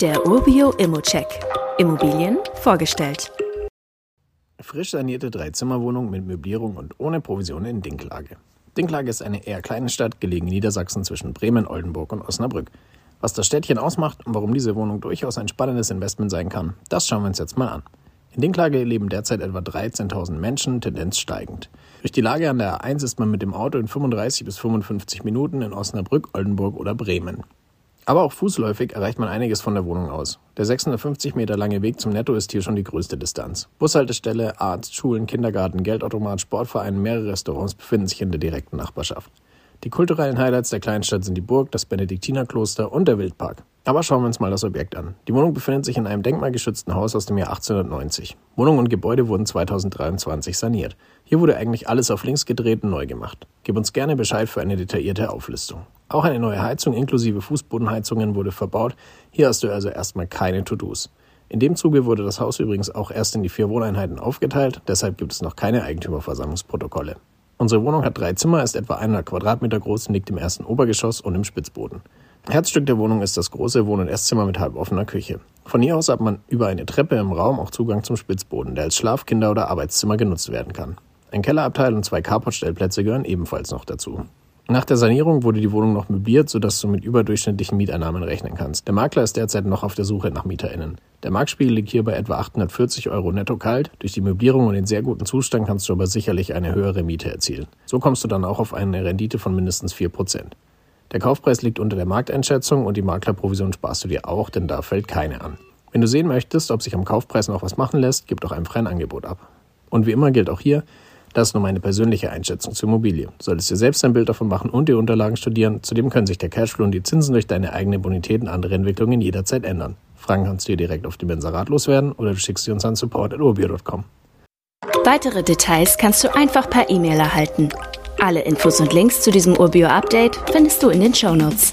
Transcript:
Der Urbio Immocheck. Immobilien vorgestellt. Frisch sanierte Dreizimmerwohnung mit Möblierung und ohne Provision in Dinklage. Dinklage ist eine eher kleine Stadt, gelegen in Niedersachsen zwischen Bremen, Oldenburg und Osnabrück. Was das Städtchen ausmacht und warum diese Wohnung durchaus ein spannendes Investment sein kann, das schauen wir uns jetzt mal an. In Dinklage leben derzeit etwa 13.000 Menschen, Tendenz steigend. Durch die Lage an der A1 ist man mit dem Auto in 35 bis 55 Minuten in Osnabrück, Oldenburg oder Bremen. Aber auch fußläufig erreicht man einiges von der Wohnung aus. Der 650 Meter lange Weg zum Netto ist hier schon die größte Distanz. Bushaltestelle, Arzt, Schulen, Kindergarten, Geldautomat, Sportverein, mehrere Restaurants befinden sich in der direkten Nachbarschaft. Die kulturellen Highlights der Kleinstadt sind die Burg, das Benediktinerkloster und der Wildpark. Aber schauen wir uns mal das Objekt an. Die Wohnung befindet sich in einem denkmalgeschützten Haus aus dem Jahr 1890. Wohnung und Gebäude wurden 2023 saniert. Hier wurde eigentlich alles auf links gedreht und neu gemacht. Gib uns gerne Bescheid für eine detaillierte Auflistung. Auch eine neue Heizung inklusive Fußbodenheizungen wurde verbaut. Hier hast du also erstmal keine To-Dos. In dem Zuge wurde das Haus übrigens auch erst in die vier Wohneinheiten aufgeteilt, deshalb gibt es noch keine Eigentümerversammlungsprotokolle. Unsere Wohnung hat drei Zimmer, ist etwa 100 Quadratmeter groß liegt im ersten Obergeschoss und im Spitzboden. Herzstück der Wohnung ist das große Wohn- und Esszimmer mit halboffener Küche. Von hier aus hat man über eine Treppe im Raum auch Zugang zum Spitzboden, der als Schlaf-, Kinder- oder Arbeitszimmer genutzt werden kann. Ein Kellerabteil und zwei Carportstellplätze gehören ebenfalls noch dazu. Nach der Sanierung wurde die Wohnung noch möbliert, sodass du mit überdurchschnittlichen Mieteinnahmen rechnen kannst. Der Makler ist derzeit noch auf der Suche nach MieterInnen. Der Marktspiegel liegt hier bei etwa 840 Euro netto kalt. Durch die Möblierung und den sehr guten Zustand kannst du aber sicherlich eine höhere Miete erzielen. So kommst du dann auch auf eine Rendite von mindestens 4%. Der Kaufpreis liegt unter der Markteinschätzung und die Maklerprovision sparst du dir auch, denn da fällt keine an. Wenn du sehen möchtest, ob sich am Kaufpreis noch was machen lässt, gib doch einfach ein Angebot ab. Und wie immer gilt auch hier, das ist nur meine persönliche Einschätzung zur Immobilie. Solltest dir selbst ein Bild davon machen und die Unterlagen studieren. Zudem können sich der Cashflow und die Zinsen durch deine eigene Bonität und andere Entwicklungen jederzeit ändern. Fragen kannst du dir direkt auf dem Benserat loswerden oder du schickst sie uns an support.urbio.com. Weitere Details kannst du einfach per E-Mail erhalten. Alle Infos und Links zu diesem Urbio-Update findest du in den Show Notes.